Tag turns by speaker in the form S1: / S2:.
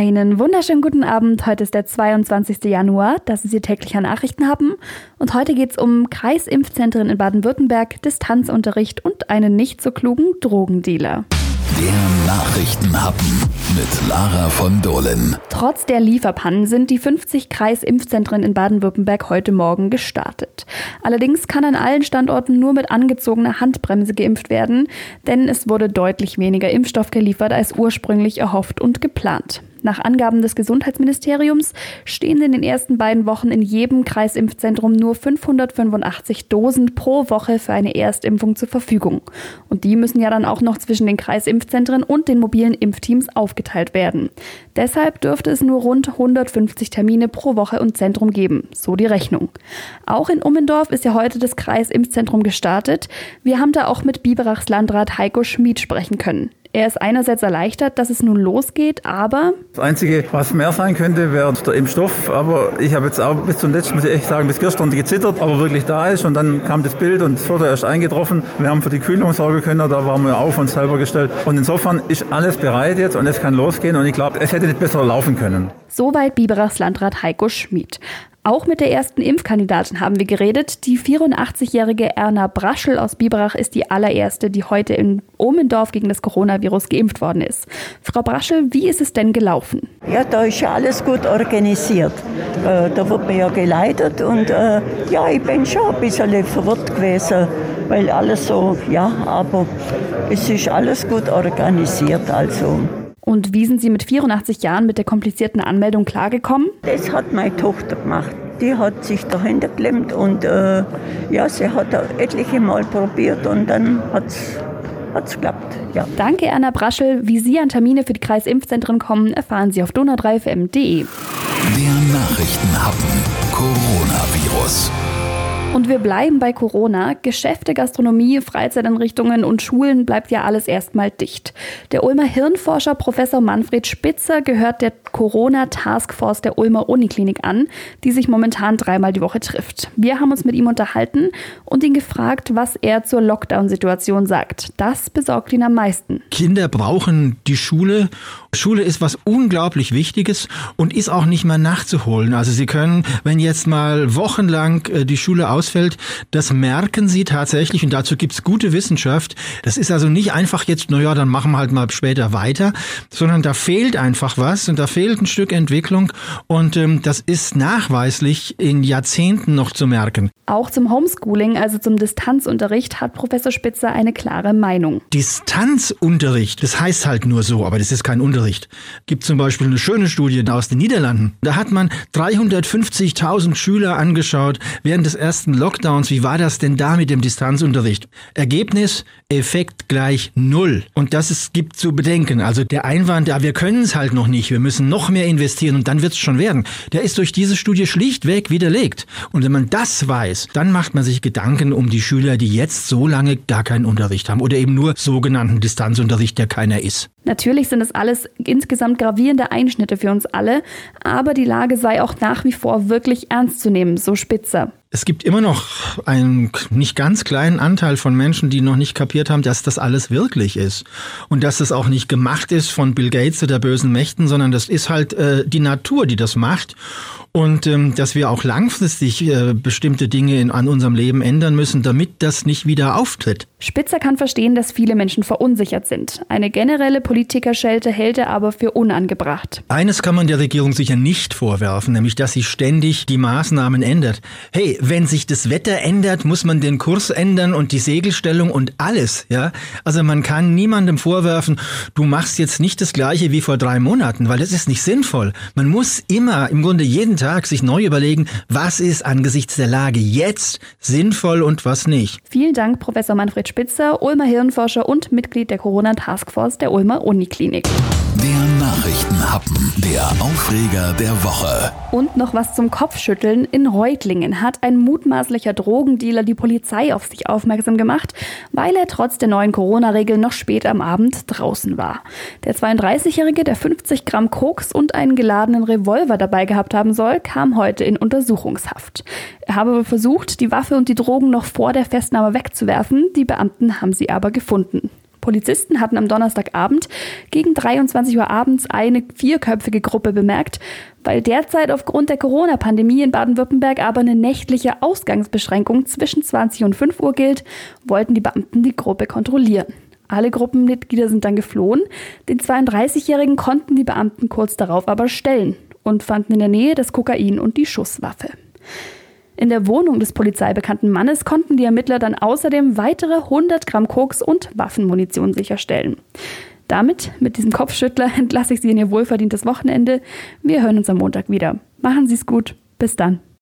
S1: Einen wunderschönen guten Abend. Heute ist der 22. Januar. Das ist Ihr täglicher Nachrichten haben. Und heute geht es um Kreisimpfzentren in Baden-Württemberg, Distanzunterricht und einen nicht so klugen Drogendealer.
S2: Der Nachrichtenhappen mit Lara von Dohlen.
S1: Trotz der Lieferpannen sind die 50 Kreisimpfzentren in Baden-Württemberg heute Morgen gestartet. Allerdings kann an allen Standorten nur mit angezogener Handbremse geimpft werden, denn es wurde deutlich weniger Impfstoff geliefert als ursprünglich erhofft und geplant. Nach Angaben des Gesundheitsministeriums stehen in den ersten beiden Wochen in jedem Kreisimpfzentrum nur 585 Dosen pro Woche für eine Erstimpfung zur Verfügung. Und die müssen ja dann auch noch zwischen den Kreisimpfzentren und den mobilen Impfteams aufgeteilt werden. Deshalb dürfte es nur rund 150 Termine pro Woche und Zentrum geben, so die Rechnung. Auch in Ummendorf ist ja heute das Kreisimpfzentrum gestartet. Wir haben da auch mit Biberachs Landrat Heiko Schmid sprechen können. Er ist einerseits erleichtert, dass es nun losgeht, aber.
S3: Das Einzige, was mehr sein könnte, wäre der Impfstoff. Aber ich habe jetzt auch bis zum letzten, muss ich echt sagen, bis gestern gezittert, aber wirklich da ist. Und dann kam das Bild und es wurde erst eingetroffen. Wir haben für die Kühlung sorgen können, da waren wir auf uns selber gestellt. Und insofern ist alles bereit jetzt und es kann losgehen. Und ich glaube, es hätte nicht besser laufen können.
S1: Soweit Biberachs Landrat Heiko Schmid. Auch mit der ersten Impfkandidatin haben wir geredet. Die 84-jährige Erna Braschel aus Biberach ist die allererste, die heute in Ohlmendorf gegen das Coronavirus geimpft worden ist. Frau Braschel, wie ist es denn gelaufen?
S4: Ja, da ist ja alles gut organisiert. Äh, da wird man ja geleitet und äh, ja, ich bin schon ein bisschen verwirrt gewesen, weil alles so, ja, aber es ist alles gut organisiert, also.
S1: Und wie sind Sie mit 84 Jahren mit der komplizierten Anmeldung klargekommen?
S4: Das hat meine Tochter gemacht. Die hat sich dahinter geklemmt und äh, ja, sie hat etliche Mal probiert und dann hat es hat's geklappt. Ja.
S1: Danke, Anna Braschel. Wie Sie an Termine für die Kreisimpfzentren kommen, erfahren Sie auf donau3fm.de.
S2: Der Nachrichtenhappen Coronavirus.
S1: Und wir bleiben bei Corona. Geschäfte, Gastronomie, Freizeiteinrichtungen und Schulen bleibt ja alles erstmal dicht. Der Ulmer Hirnforscher Professor Manfred Spitzer gehört der Corona-Taskforce der Ulmer Uniklinik an, die sich momentan dreimal die Woche trifft. Wir haben uns mit ihm unterhalten und ihn gefragt, was er zur Lockdown-Situation sagt. Das besorgt ihn am meisten.
S5: Kinder brauchen die Schule. Schule ist was unglaublich Wichtiges und ist auch nicht mehr nachzuholen. Also Sie können, wenn jetzt mal wochenlang äh, die Schule aus ausfällt, das merken sie tatsächlich und dazu gibt's gute Wissenschaft. Das ist also nicht einfach jetzt, naja, dann machen wir halt mal später weiter, sondern da fehlt einfach was und da fehlt ein Stück Entwicklung und ähm, das ist nachweislich in Jahrzehnten noch zu merken.
S1: Auch zum Homeschooling, also zum Distanzunterricht, hat Professor Spitzer eine klare Meinung.
S5: Distanzunterricht, das heißt halt nur so, aber das ist kein Unterricht. Gibt zum Beispiel eine schöne Studie aus den Niederlanden. Da hat man 350.000 Schüler angeschaut während des ersten ersten Lockdowns, wie war das denn da mit dem Distanzunterricht? Ergebnis, Effekt gleich null. Und das ist, gibt zu bedenken. Also der Einwand, ja, wir können es halt noch nicht, wir müssen noch mehr investieren und dann wird es schon werden, der ist durch diese Studie schlichtweg widerlegt. Und wenn man das weiß, dann macht man sich Gedanken um die Schüler, die jetzt so lange gar keinen Unterricht haben oder eben nur sogenannten Distanzunterricht, der keiner ist.
S1: Natürlich sind es alles insgesamt gravierende Einschnitte für uns alle, aber die Lage sei auch nach wie vor wirklich ernst zu nehmen, so Spitzer.
S5: Es gibt immer noch einen nicht ganz kleinen Anteil von Menschen, die noch nicht kapiert haben, dass das alles wirklich ist. Und dass das auch nicht gemacht ist von Bill Gates oder bösen Mächten, sondern das ist halt äh, die Natur, die das macht und ähm, dass wir auch langfristig äh, bestimmte Dinge in, an unserem Leben ändern müssen, damit das nicht wieder auftritt.
S1: Spitzer kann verstehen, dass viele Menschen verunsichert sind. Eine generelle Politikerschelte hält er aber für unangebracht.
S5: Eines kann man der Regierung sicher nicht vorwerfen, nämlich dass sie ständig die Maßnahmen ändert. Hey, wenn sich das Wetter ändert, muss man den Kurs ändern und die Segelstellung und alles, ja? Also man kann niemandem vorwerfen, du machst jetzt nicht das gleiche wie vor drei Monaten, weil das ist nicht sinnvoll. Man muss immer im Grunde jeden Tag sich neu überlegen, was ist angesichts der Lage jetzt sinnvoll und was nicht.
S1: Vielen Dank, Professor Manfred Spitzer, Ulmer Hirnforscher und Mitglied der Corona-Taskforce der Ulmer Uniklinik.
S2: Der Nachrichtenhappen, der Aufreger der Woche.
S1: Und noch was zum Kopfschütteln. In Reutlingen hat ein mutmaßlicher Drogendealer die Polizei auf sich aufmerksam gemacht, weil er trotz der neuen Corona-Regeln noch spät am Abend draußen war. Der 32-Jährige, der 50 Gramm Koks und einen geladenen Revolver dabei gehabt haben soll, kam heute in Untersuchungshaft. Er habe versucht, die Waffe und die Drogen noch vor der Festnahme wegzuwerfen. Die Beamten haben sie aber gefunden. Polizisten hatten am Donnerstagabend gegen 23 Uhr abends eine vierköpfige Gruppe bemerkt. Weil derzeit aufgrund der Corona-Pandemie in Baden-Württemberg aber eine nächtliche Ausgangsbeschränkung zwischen 20 und 5 Uhr gilt, wollten die Beamten die Gruppe kontrollieren. Alle Gruppenmitglieder sind dann geflohen. Den 32-Jährigen konnten die Beamten kurz darauf aber stellen und fanden in der Nähe das Kokain und die Schusswaffe. In der Wohnung des polizeibekannten Mannes konnten die Ermittler dann außerdem weitere 100 Gramm Koks und Waffenmunition sicherstellen. Damit, mit diesem Kopfschüttler, entlasse ich Sie in Ihr wohlverdientes Wochenende. Wir hören uns am Montag wieder. Machen Sie es gut. Bis dann.